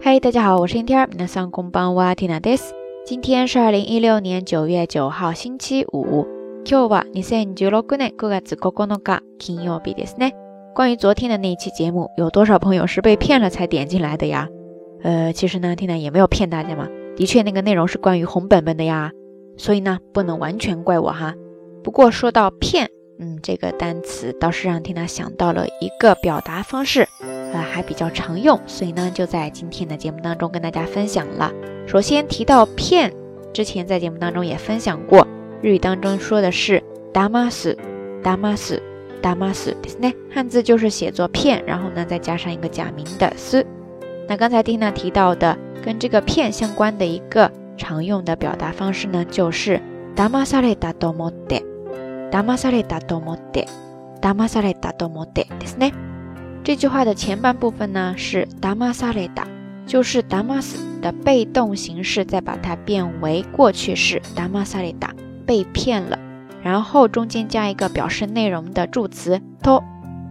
嗨，大家好，我是天天。那上公班哇，Tina des。今天是二零一六年九月九号，星期五。今日は二千十六年九月九日金曜日ですね。关于昨天的那一期节目，有多少朋友是被骗了才点进来的呀？呃，其实呢，Tina 也没有骗大家嘛。的确，那个内容是关于红本本的呀，所以呢，不能完全怪我哈。不过说到骗，嗯，这个单词倒是让 Tina 想到了一个表达方式。 呃，还比较常用，所以呢，就在今天的节目当中跟大家分享了。首先提到骗，之前在节目当中也分享过，日语当中说的是ダマス、ダマス、ダマス，ですね。汉字就是写作骗，然后呢再加上一个假名的す。那刚才蒂娜提到的跟这个骗相关的一个常用的表达方式呢，就是ダマサレダと思って、ダマサレダと思って、ダマサレダと思って，ですね。 这句话的前半部分呢是达玛萨雷达，就是达玛斯的被动形式，再把它变为过去式达玛萨雷达，被骗了。然后中间加一个表示内容的助词 to，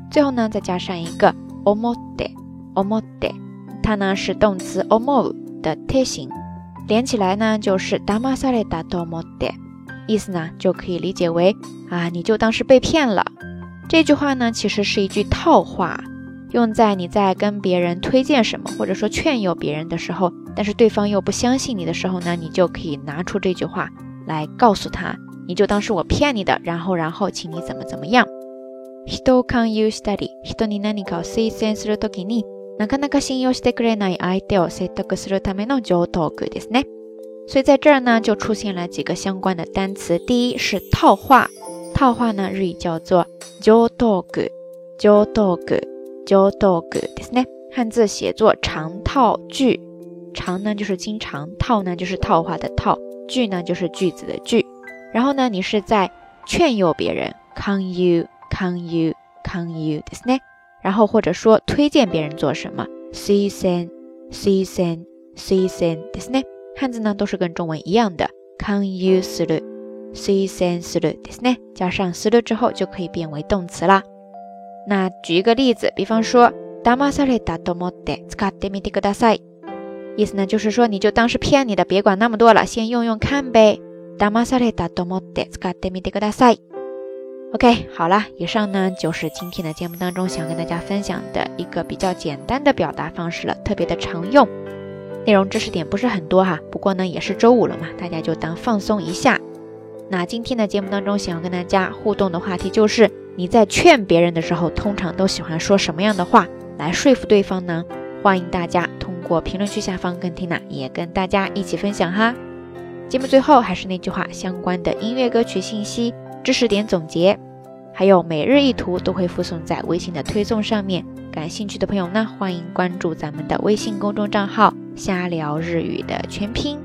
最后呢再加上一个 omote omote，它呢是动词 omo 的贴形，连起来呢就是达玛萨雷达 omote，意思呢就可以理解为啊你就当是被骗了。这句话呢其实是一句套话。用在你在跟别人推荐什么，或者说劝诱别人的时候，但是对方又不相信你的时候呢，你就可以拿出这句话来告诉他，你就当是我骗你的，然后然后请你怎么怎么样。人kann you study？人に何かを推薦するときに、なかなか信用してくれない相手を説得するための上等句ですね。所以在这儿呢，就出现了几个相关的单词。第一是套话，套话呢日语叫做上等句，上等句。 就 dog ですね，汉字写作长套句，长呢就是经常，套呢就是套话的套，句呢就是句子的句。然后呢，你是在劝诱别人，can you，can you，can you ですね。然后或者说推荐别人做什么，see sen，see sen，see sen ですね。汉字呢都是跟中文一样的，can you する，see sen するですね。加上する之后就可以变为动词啦。 那举一个例子，比方说，ダマサレダと思って使ってみてください。意思呢就是说，你就当是骗你的，别管那么多了，先用用看呗。ダマサレダと思って使ってみてください。OK，好了，以上呢就是今天的节目当中想跟大家分享的一个比较简单的表达方式了，特别的常用。内容知识点不是很多哈，不过呢也是周五了嘛，大家就当放松一下。那今天的节目当中想要跟大家互动的话题就是。 你在劝别人的时候，通常都喜欢说什么样的话来说服对方呢？欢迎大家通过评论区下方跟缇娜也跟大家一起分享哈。节目最后还是那句话，相关的音乐歌曲信息、知识点总结，还有每日一图都会附送在微信的推送上面。感兴趣的朋友呢，欢迎关注咱们的微信公众账号“瞎聊日语”的全拼。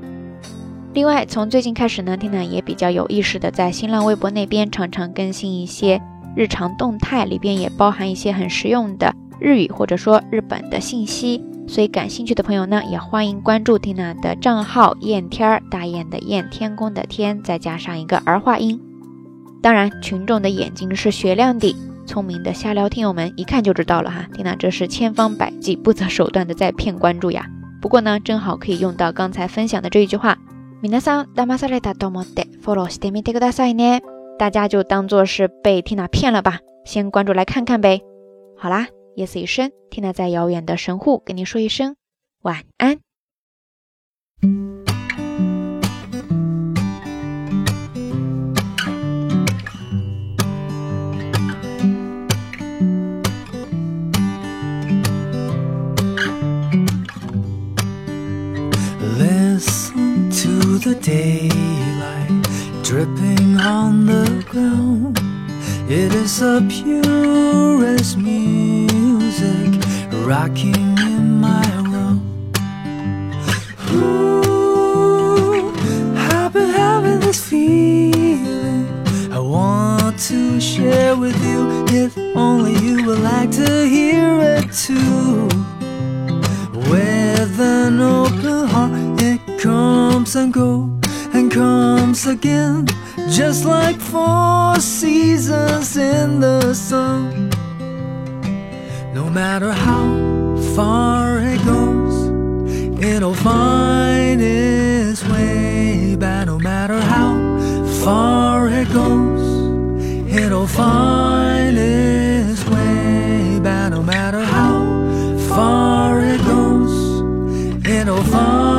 另外，从最近开始呢，缇娜也比较有意识的在新浪微博那边常常更新一些。日常动态里边也包含一些很实用的日语或者说日本的信息，所以感兴趣的朋友呢，也欢迎关注缇娜的账号“燕天儿”，大雁的雁，天宫的天，再加上一个儿化音。当然，群众的眼睛是雪亮的，聪明的瞎聊听友们一看就知道了哈，缇娜这是千方百计、不择手段的在骗关注呀。不过呢，正好可以用到刚才分享的这一句话：皆さん騙されたと思ってフォローしてみてくださいね。 大家就当做是被缇娜骗了吧，先关注来看看呗。好啦，夜色已深，缇娜在遥远的神户跟你说一声晚安。Listen to the day. Dripping on the ground. It is the purest music rocking in my room. Ooh, I've been having this feeling I want to share with you. If only you would like to hear it too. With an open heart, it comes and goes and comes once again, just like four seasons in the sun. No matter how far it goes, it'll find its way back. No matter how far it goes, it'll find its way back. No matter how far it goes, it'll find